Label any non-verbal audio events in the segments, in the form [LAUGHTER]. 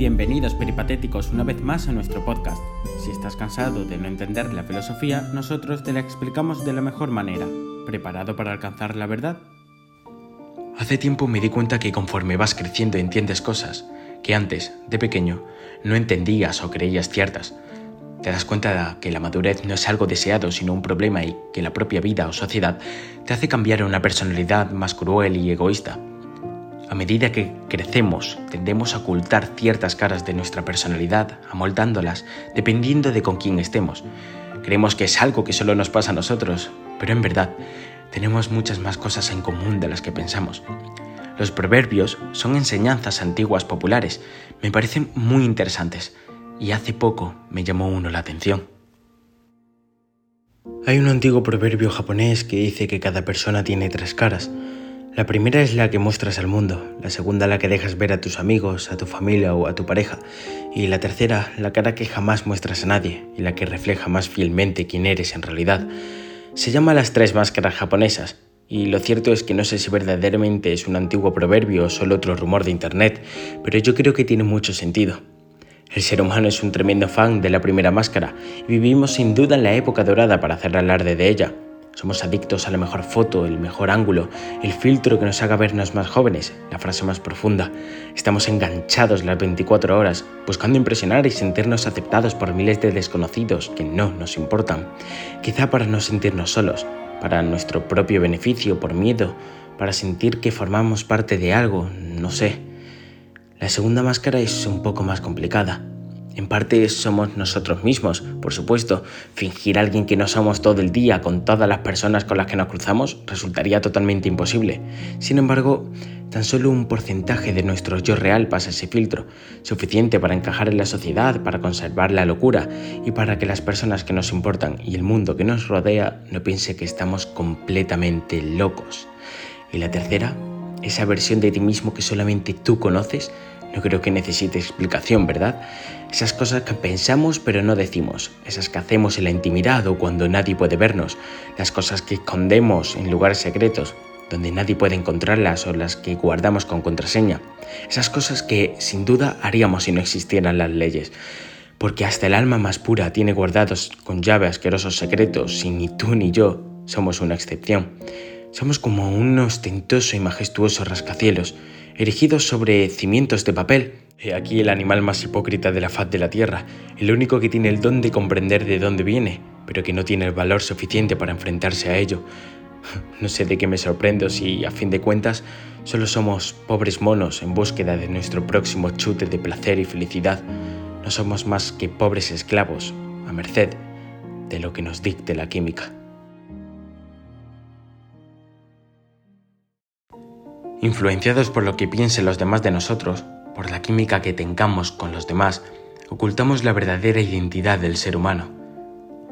Bienvenidos peripatéticos una vez más a nuestro podcast. Si estás cansado de no entender la filosofía, nosotros te la explicamos de la mejor manera. ¿Preparado para alcanzar la verdad? Hace tiempo me di cuenta que conforme vas creciendo entiendes cosas que antes, de pequeño, no entendías o creías ciertas. Te das cuenta de que la madurez no es algo deseado sino un problema y que la propia vida o sociedad te hace cambiar a una personalidad más cruel y egoísta. A medida que crecemos, tendemos a ocultar ciertas caras de nuestra personalidad, amoldándolas, dependiendo de con quién estemos. Creemos que es algo que solo nos pasa a nosotros, pero en verdad tenemos muchas más cosas en común de las que pensamos. Los proverbios son enseñanzas antiguas populares, me parecen muy interesantes, y hace poco me llamó uno la atención. Hay un antiguo proverbio japonés que dice que cada persona tiene tres caras, la primera es la que muestras al mundo, la segunda la que dejas ver a tus amigos, a tu familia o a tu pareja, y la tercera la cara que jamás muestras a nadie y la que refleja más fielmente quién eres en realidad. Se llama las tres máscaras japonesas, y lo cierto es que no sé si verdaderamente es un antiguo proverbio o solo otro rumor de internet, pero yo creo que tiene mucho sentido. El ser humano es un tremendo fan de la primera máscara y vivimos sin duda en la época dorada para hacer alarde de ella. Somos adictos a la mejor foto, el mejor ángulo, el filtro que nos haga vernos más jóvenes, la frase más profunda. Estamos enganchados las 24 horas, buscando impresionar y sentirnos aceptados por miles de desconocidos que no nos importan. Quizá para no sentirnos solos, para nuestro propio beneficio, por miedo, para sentir que formamos parte de algo, no sé. La segunda máscara es un poco más complicada. En parte somos nosotros mismos, por supuesto. Fingir alguien que no somos todo el día con todas las personas con las que nos cruzamos resultaría totalmente imposible. Sin embargo, tan solo un porcentaje de nuestro yo real pasa ese filtro, suficiente para encajar en la sociedad, para conservar la locura y para que las personas que nos importan y el mundo que nos rodea no piense que estamos completamente locos. Y la tercera, esa versión de ti mismo que solamente tú conoces, no creo que necesite explicación, ¿verdad? Esas cosas que pensamos pero no decimos, esas que hacemos en la intimidad o cuando nadie puede vernos, las cosas que escondemos en lugares secretos, donde nadie puede encontrarlas o las que guardamos con contraseña, esas cosas que sin duda haríamos si no existieran las leyes, porque hasta el alma más pura tiene guardados con llave asquerosos secretos y ni tú ni yo somos una excepción. Somos como un ostentoso y majestuoso rascacielos, erigidos sobre cimientos de papel. He aquí el animal más hipócrita de la faz de la tierra, el único que tiene el don de comprender de dónde viene, pero que no tiene el valor suficiente para enfrentarse a ello. [LAUGHS] No sé de qué me sorprendo si, a fin de cuentas, solo somos pobres monos en búsqueda de nuestro próximo chute de placer y felicidad. No somos más que pobres esclavos, a merced de lo que nos dicte la química. Influenciados por lo que piensen los demás de nosotros, por la química que tengamos con los demás, ocultamos la verdadera identidad del ser humano.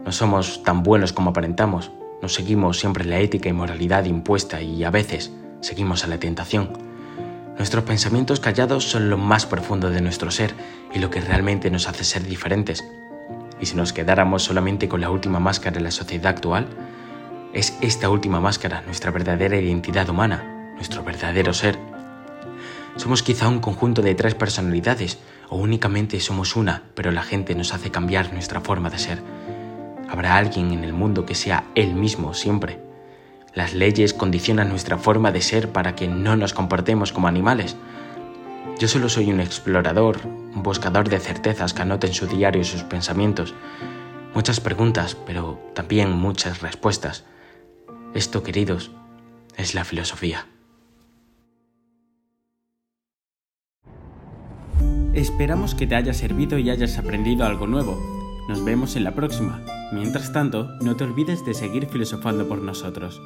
No somos tan buenos como aparentamos, nos seguimos siempre la ética y moralidad impuesta y a veces seguimos a la tentación. Nuestros pensamientos callados son lo más profundo de nuestro ser y lo que realmente nos hace ser diferentes. Y si nos quedáramos solamente con la última máscara de la sociedad actual, es esta última máscara nuestra verdadera identidad humana, nuestro verdadero ser. Somos quizá un conjunto de tres personalidades o únicamente somos una, pero la gente nos hace cambiar nuestra forma de ser. Habrá alguien en el mundo que sea él mismo siempre. Las leyes condicionan nuestra forma de ser para que no nos comportemos como animales. Yo solo soy un explorador, un buscador de certezas que anota en su diario sus pensamientos. Muchas preguntas, pero también muchas respuestas. Esto, queridos, es la filosofía. Esperamos que te haya servido y hayas aprendido algo nuevo. Nos vemos en la próxima. Mientras tanto, no te olvides de seguir filosofando por nosotros.